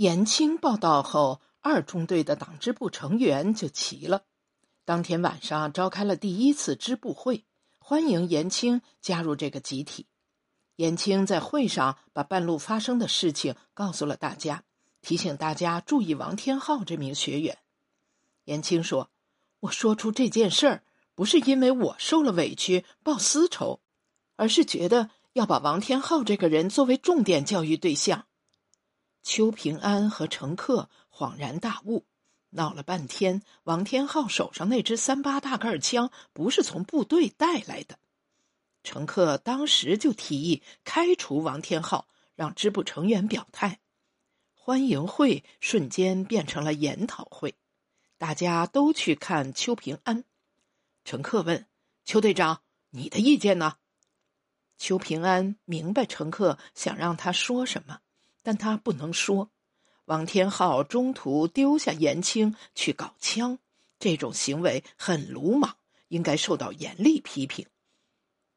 延青报道后，二中队的党支部成员就齐了。当天晚上召开了第一次支部会，欢迎延青加入这个集体。延青在会上把半路发生的事情告诉了大家，提醒大家注意王天浩这名学员。延青说：“我说出这件事儿，不是因为我受了委屈报私仇，而是觉得要把王天浩这个人作为重点教育对象。”邱平安和乘客恍然大悟，闹了半天，王天浩手上那支三八大盖枪不是从部队带来的。乘客当时就提议开除王天浩，让支部成员表态。欢迎会瞬间变成了研讨会，大家都去看邱平安。乘客问邱队长：“你的意见呢？”邱平安明白乘客想让他说什么。但他不能说，王天浩中途丢下延青去搞枪，这种行为很鲁莽，应该受到严厉批评。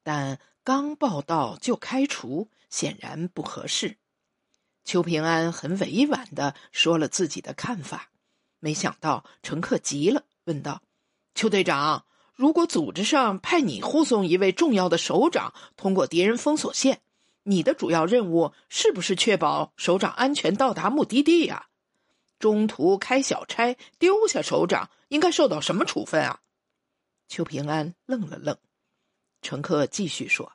但刚报道就开除，显然不合适。邱平安很委婉的说了自己的看法，没想到乘客急了，问道：“邱队长，如果组织上派你护送一位重要的首长通过敌人封锁线？”你的主要任务是不是确保首长安全到达目的地呀？中途开小差丢下首长，应该受到什么处分啊？邱平安愣了愣，乘客继续说：“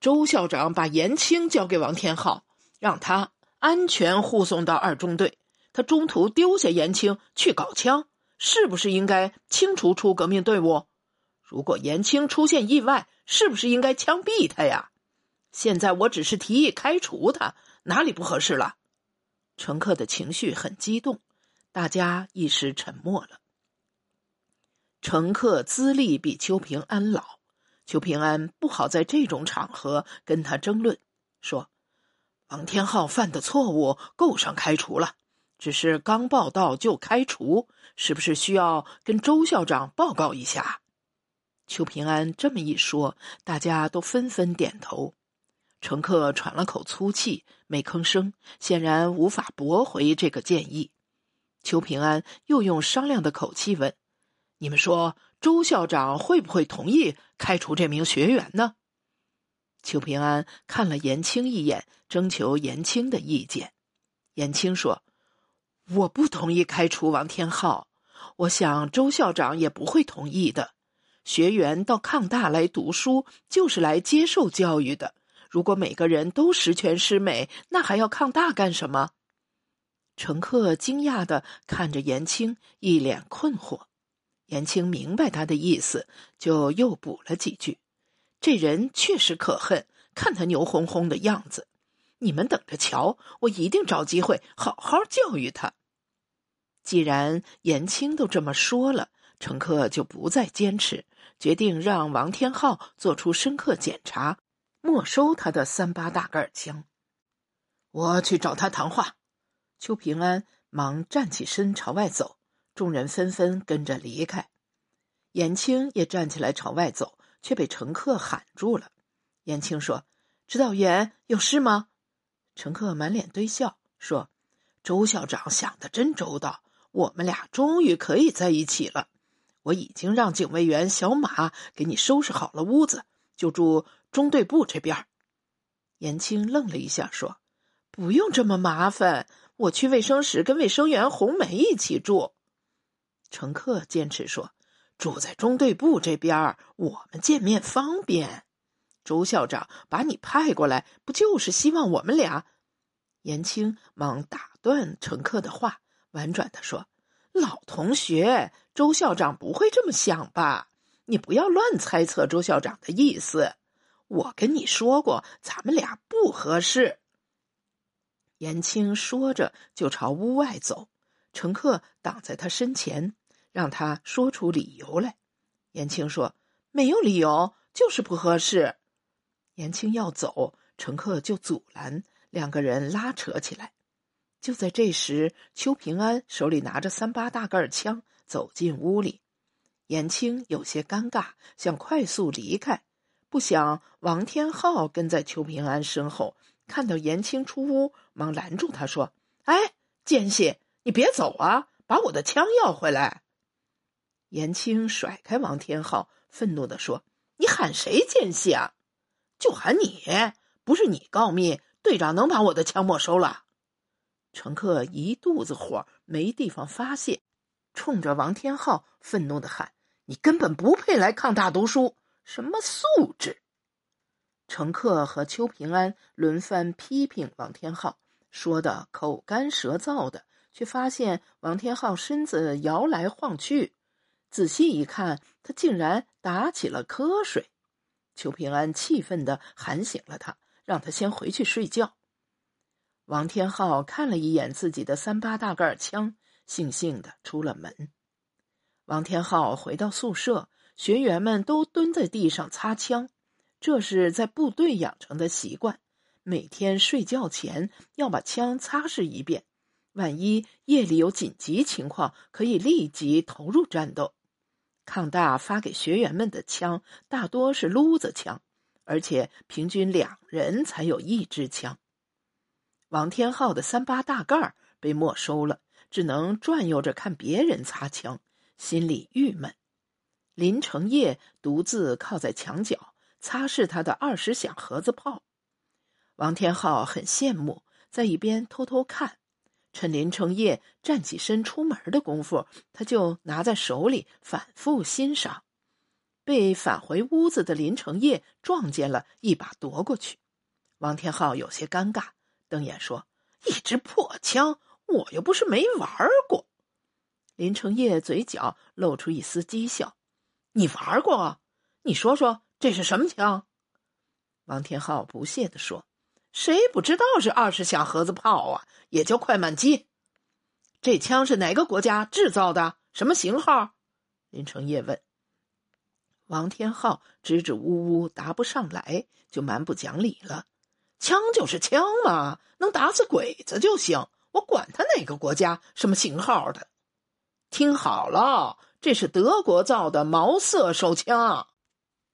周校长把严青交给王天浩，让他安全护送到二中队。他中途丢下严青去搞枪，是不是应该清除出革命队伍？如果严青出现意外，是不是应该枪毙他呀？”现在我只是提议开除他，哪里不合适了？乘客的情绪很激动，大家一时沉默了。乘客资历比邱平安老，邱平安不好在这种场合跟他争论，说：“王天浩犯的错误够上开除了，只是刚报道就开除，是不是需要跟周校长报告一下？”邱平安这么一说，大家都纷纷点头。乘客喘了口粗气，没吭声，显然无法驳回这个建议。邱平安又用商量的口气问：“你们说，周校长会不会同意开除这名学员呢？”邱平安看了严青一眼，征求严青的意见。严青说：“我不同意开除王天浩，我想周校长也不会同意的。学员到抗大来读书，就是来接受教育的。”如果每个人都十全十美，那还要抗大干什么？乘客惊讶的看着严青，一脸困惑。严青明白他的意思，就又补了几句：“这人确实可恨，看他牛哄哄的样子，你们等着瞧，我一定找机会好好教育他。”既然严青都这么说了，乘客就不再坚持，决定让王天浩做出深刻检查。没收他的三八大盖枪，我去找他谈话。邱平安忙站起身朝外走，众人纷纷跟着离开。严青也站起来朝外走，却被乘客喊住了。严青说：“指导员有事吗？”乘客满脸堆笑说：“周校长想的真周到，我们俩终于可以在一起了。我已经让警卫员小马给你收拾好了屋子，就住。”中队部这边，严青愣了一下，说：“不用这么麻烦，我去卫生室跟卫生员红梅一起住。”乘客坚持说：“住在中队部这边，我们见面方便。”周校长把你派过来，不就是希望我们俩？严青忙打断乘客的话，婉转的说：“老同学，周校长不会这么想吧？你不要乱猜测周校长的意思。”我跟你说过，咱们俩不合适。严青说着就朝屋外走，乘客挡在他身前，让他说出理由来。严青说：“没有理由，就是不合适。”严青要走，乘客就阻拦，两个人拉扯起来。就在这时，邱平安手里拿着三八大盖枪走进屋里，严青有些尴尬，想快速离开。不想王天浩跟在邱平安身后，看到严青出屋，忙拦住他说：“哎，奸细，你别走啊！把我的枪要回来！”严青甩开王天浩，愤怒地说：“你喊谁奸细啊？就喊你！不是你告密，队长能把我的枪没收了？”乘客一肚子火，没地方发泄，冲着王天浩愤怒的喊：“你根本不配来抗大读书，什么素质！”乘客和邱平安轮番批评王天浩，说的口干舌燥的，却发现王天浩身子摇来晃去。仔细一看，他竟然打起了瞌睡。邱平安气愤的喊醒了他，让他先回去睡觉。王天浩看了一眼自己的三八大盖枪，悻悻的出了门。王天浩回到宿舍，学员们都蹲在地上擦枪，这是在部队养成的习惯，每天睡觉前要把枪擦拭一遍，万一夜里有紧急情况，可以立即投入战斗。抗大发给学员们的枪大多是撸子枪，而且平均两人才有一支枪。王天浩的三八大盖被没收了，只能转悠着看别人擦枪，心里郁闷。林成业独自靠在墙角擦拭他的二十响盒子炮，王天浩很羡慕，在一边偷偷看。趁林成业站起身出门的功夫，他就拿在手里反复欣赏。被返回屋子的林成业撞见了，一把夺过去。王天浩有些尴尬，瞪眼说：“一支破枪，我又不是没玩过。”林成业嘴角露出一丝讥笑：“你玩过？你说说这是什么枪？”王天浩不屑地说。谁不知道是二十响盒子炮啊？也叫快慢机。这枪是哪个国家制造的？什么型号？林成业问。王天浩支支吾吾答不上来，就蛮不讲理了。枪就是枪嘛，能打死鬼子就行。我管他哪个国家什么型号的。听好了，这是德国造的毛瑟手枪。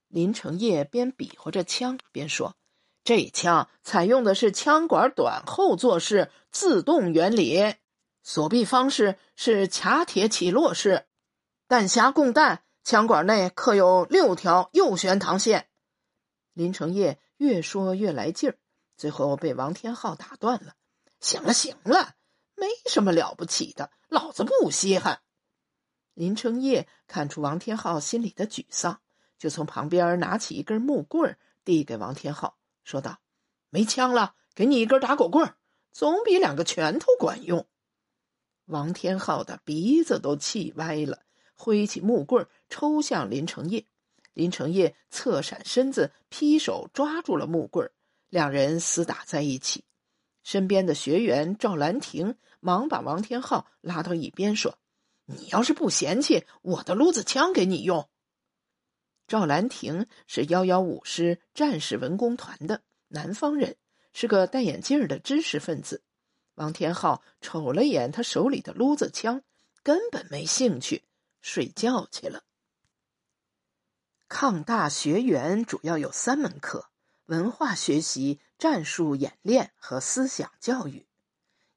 林成业边比划着枪边说。这枪采用的是枪管短后坐式自动原理，锁闭方式是卡铁起落式，弹匣供弹，枪管内刻有六条右旋膛线。林成业越说越来劲儿，最后被王天浩打断了：“行了行了，没什么了不起的，老子不稀罕。”林成业看出王天浩心里的沮丧，就从旁边拿起一根木棍递给王天浩。说道：“没枪了，给你一根打狗棍，总比两个拳头管用。”王天浩的鼻子都气歪了，挥起木棍抽向林成业。林成业侧闪身子，劈手抓住了木棍，两人厮打在一起。身边的学员赵兰亭忙把王天浩拉到一边，说：“你要是不嫌弃，我的撸子枪给你用。”赵兰亭是幺幺五师战士文工团的南方人，是个戴眼镜的知识分子。王天浩瞅了眼他手里的撸子枪，根本没兴趣，睡觉去了。抗大学员主要有三门课：文化学习、战术演练和思想教育。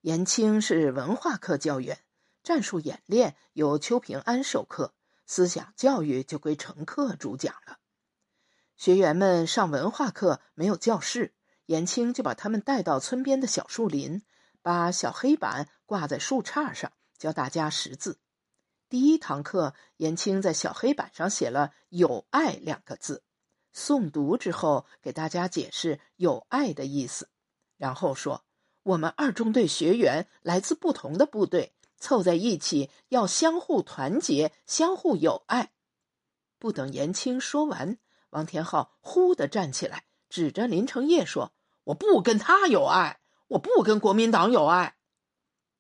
严青是文化课教员，战术演练由邱平安授课。思想教育就归乘客主讲了。学员们上文化课没有教室，严青就把他们带到村边的小树林，把小黑板挂在树杈上，教大家识字。第一堂课，严青在小黑板上写了“有爱”两个字，诵读之后给大家解释“有爱”的意思，然后说：“我们二中队学员来自不同的部队。”凑在一起，要相互团结，相互友爱。不等严青说完，王天浩忽地站起来，指着林成业说：“我不跟他有爱，我不跟国民党有爱。”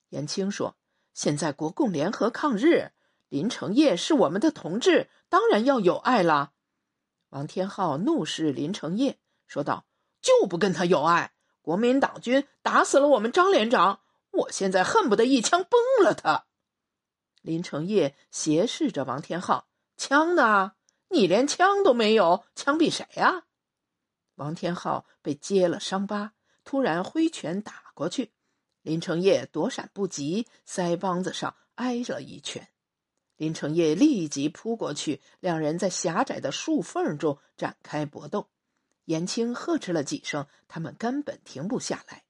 严青说：“现在国共联合抗日，林成业是我们的同志，当然要有爱啦。”王天浩怒视林成业，说道：“就不跟他有爱！国民党军打死了我们张连长。”我现在恨不得一枪崩了他。林成业斜视着王天浩：“枪呢？你连枪都没有，枪毙谁呀？”王天浩被揭了伤疤，突然挥拳打过去，林成业躲闪不及，腮帮子上挨了一拳。林成业立即扑过去，两人在狭窄的树缝中展开搏斗。严青呵斥了几声，他们根本停不下来。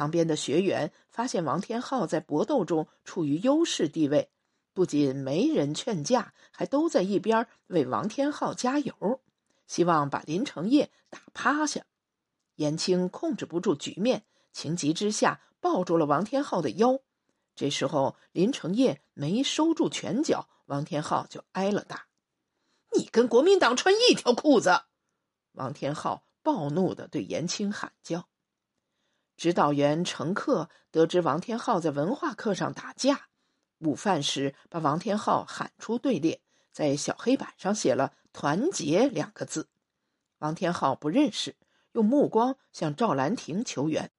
旁边的学员发现王天浩在搏斗中处于优势地位，不仅没人劝架，还都在一边为王天浩加油，希望把林成业打趴下。严青控制不住局面，情急之下抱住了王天浩的腰。这时候林成业没收住拳脚，王天浩就挨了打。你跟国民党穿一条裤子！王天浩暴怒的对严青喊叫。指导员程克得知王天浩在文化课上打架，午饭时把王天浩喊出队列，在小黑板上写了“团结”两个字。王天浩不认识，用目光向赵兰亭求援。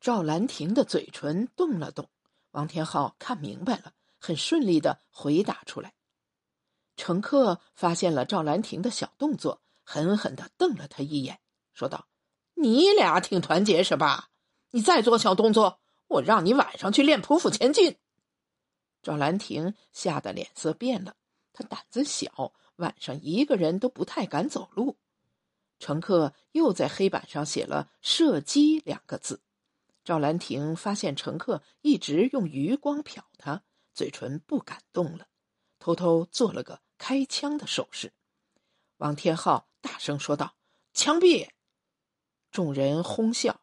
赵兰亭的嘴唇动了动，王天浩看明白了，很顺利的回答出来。程克发现了赵兰亭的小动作，狠狠的瞪了他一眼，说道：“你俩挺团结是吧？”你再做小动作，我让你晚上去练匍匐前进。赵兰亭吓得脸色变了，他胆子小，晚上一个人都不太敢走路。乘客又在黑板上写了“射击”两个字。赵兰亭发现乘客一直用余光瞟他，嘴唇不敢动了，偷偷做了个开枪的手势。王天浩大声说道：“枪毙！”众人哄笑。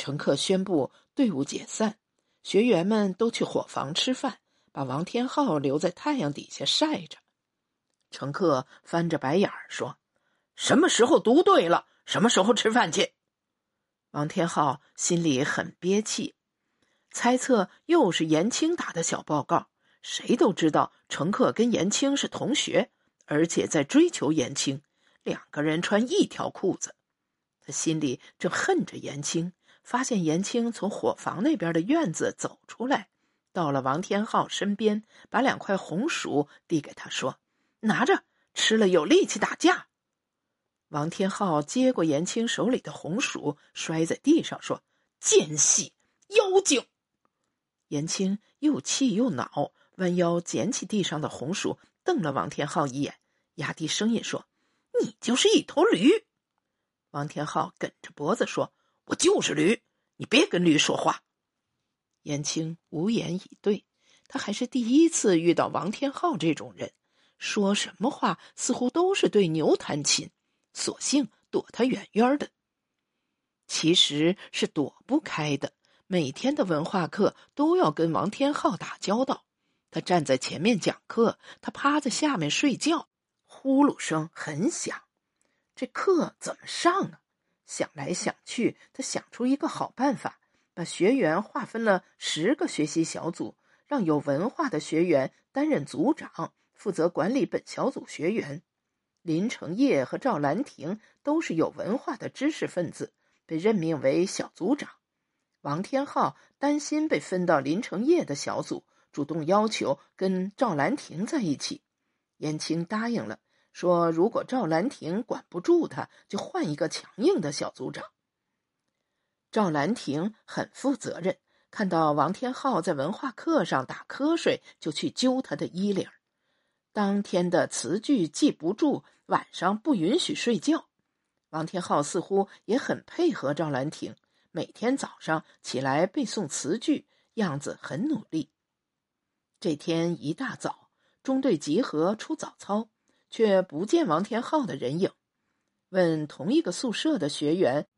乘客宣布队伍解散，学员们都去伙房吃饭，把王天浩留在太阳底下晒着。乘客翻着白眼儿说：“什么时候读对了，什么时候吃饭去？”王天浩心里很憋气，猜测又是严青打的小报告。谁都知道乘客跟严青是同学，而且在追求严青，两个人穿一条裤子。他心里正恨着严青。发现严青从伙房那边的院子走出来，到了王天浩身边，把两块红薯递给他，说：“拿着，吃了有力气打架。”王天浩接过严青手里的红薯，摔在地上，说：“奸细，妖精！”严青又气又恼，弯腰捡起地上的红薯，瞪了王天浩一眼，压低声音说：“你就是一头驴。”王天浩梗着脖子说。我就是驴，你别跟驴说话。严青无言以对，他还是第一次遇到王天浩这种人，说什么话似乎都是对牛弹琴，索性躲他远远的。其实是躲不开的，每天的文化课都要跟王天浩打交道。他站在前面讲课，他趴在下面睡觉，呼噜声很响，这课怎么上啊？想来想去，他想出一个好办法，把学员划分了十个学习小组，让有文化的学员担任组长，负责管理本小组学员。林成业和赵兰亭都是有文化的知识分子，被任命为小组长。王天浩担心被分到林成业的小组，主动要求跟赵兰亭在一起。燕青答应了。说：“如果赵兰亭管不住他，就换一个强硬的小组长。”赵兰亭很负责任，看到王天浩在文化课上打瞌睡，就去揪他的衣领。当天的词句记不住，晚上不允许睡觉。王天浩似乎也很配合赵兰亭，每天早上起来背诵词句，样子很努力。这天一大早，中队集合出早操。却不见王天浩的人影。问同一个宿舍的学员，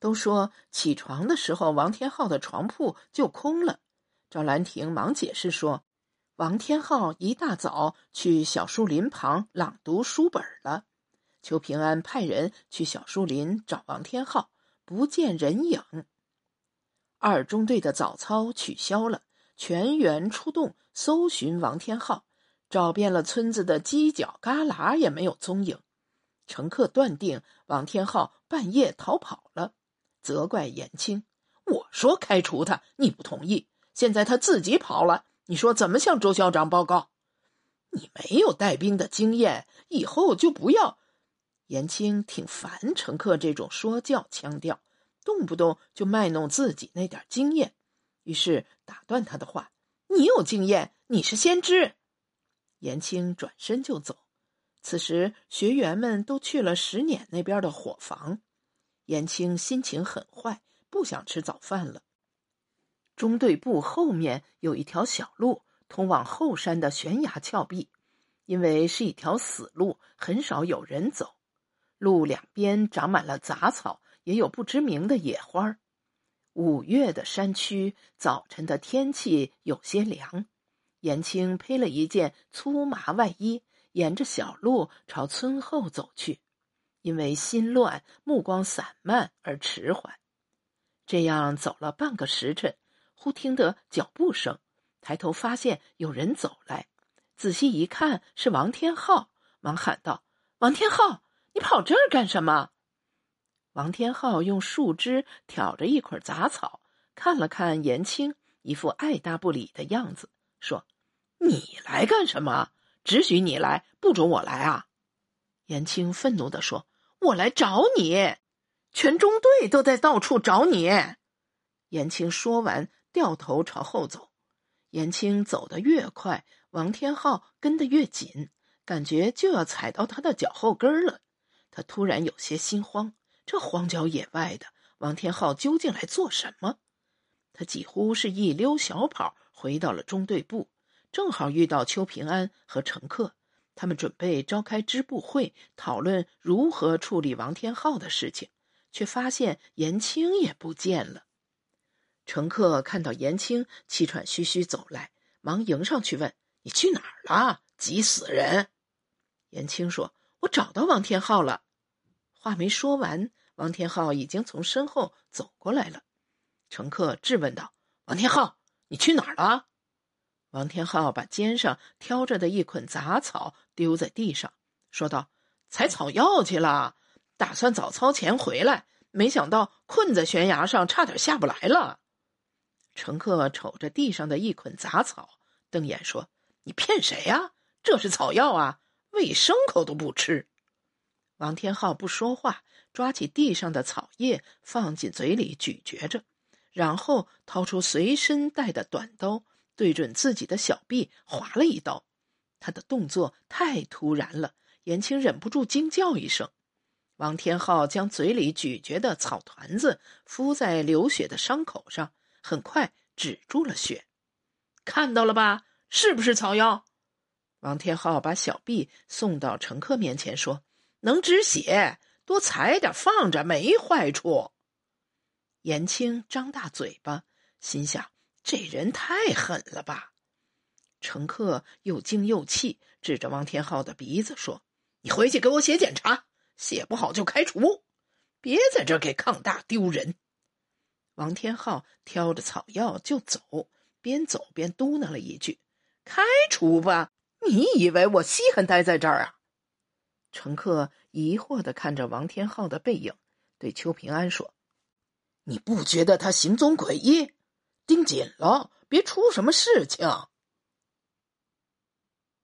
都说起床的时候王天浩的床铺就空了。赵兰亭忙解释说，王天浩一大早去小树林旁朗读书本了。邱平安派人去小树林找王天浩，不见人影。二中队的早操取消了，全员出动搜寻王天浩。找遍了村子的犄角旮旯，也没有踪影。乘客断定王天浩半夜逃跑了，责怪严青：“我说开除他，你不同意。现在他自己跑了，你说怎么向周校长报告？你没有带兵的经验，以后就不要。”严青挺烦乘客这种说教腔调，动不动就卖弄自己那点经验。于是打断他的话：“你有经验，你是先知。”严青转身就走。此时学员们都去了石碾那边的伙房，严青心情很坏，不想吃早饭了。中队部后面有一条小路，通往后山的悬崖峭壁。因为是一条死路，很少有人走。路两边长满了杂草，也有不知名的野花。五月的山区，早晨的天气有些凉。严青披了一件粗麻外衣，沿着小路朝村后走去。因为心乱，目光散漫而迟缓。这样走了半个时辰，忽听得脚步声，抬头发现有人走来。仔细一看，是王天浩，忙喊道：“王天浩，你跑这儿干什么？”王天浩用树枝挑着一捆杂草，看了看严青，一副爱答不理的样子，说：“你来干什么？只许你来，不准我来啊！”严青愤怒地说：“我来找你，全中队都在到处找你。”严青说完，掉头朝后走。严青走得越快。王天浩跟得越紧，感觉就要踩到他的脚后跟了。他突然有些心慌，这荒郊野外的，王天浩究竟来做什么？他几乎是一溜小跑回到了中队部，正好遇到邱平安和乘客，他们准备召开支部会，讨论如何处理王天浩的事情，却发现严青也不见了。乘客看到严青气喘吁吁走来，忙迎上去问。你去哪儿了？急死人！严青说：“我找到王天浩了。”话没说完，王天浩已经从身后走过来了。乘客质问道：“王天浩，你去哪儿了？”王天浩把肩上挑着的一捆杂草丢在地上，说道：“采草药去了，打算早操前回来，没想到困在悬崖上，差点下不来了。”乘客瞅着地上的一捆杂草，瞪眼说。你骗谁呀？这是草药啊，喂牲口都不吃。王天浩不说话，抓起地上的草叶放进嘴里咀嚼着，然后掏出随身带的短刀，对准自己的小臂划了一刀。他的动作太突然了，严青忍不住惊叫一声。王天浩将嘴里咀嚼的草团子敷在流血的伤口上，很快止住了血。看到了吧？是不是草药？王天浩把小臂送到乘客面前，说：“能止血，多采点放着没坏处。”严青张大嘴巴，心想：“这人太狠了吧！”乘客又惊又气，指着王天浩的鼻子说：“你回去给我写检查，写不好就开除，别在这给抗大丢人。”王天浩挑着草药就走，边走边嘟囔了一句。开除吧！你以为我稀罕待在这儿啊？乘客疑惑的看着王天浩的背影，对邱平安说：“你不觉得他行踪诡异？盯紧了，别出什么事情。”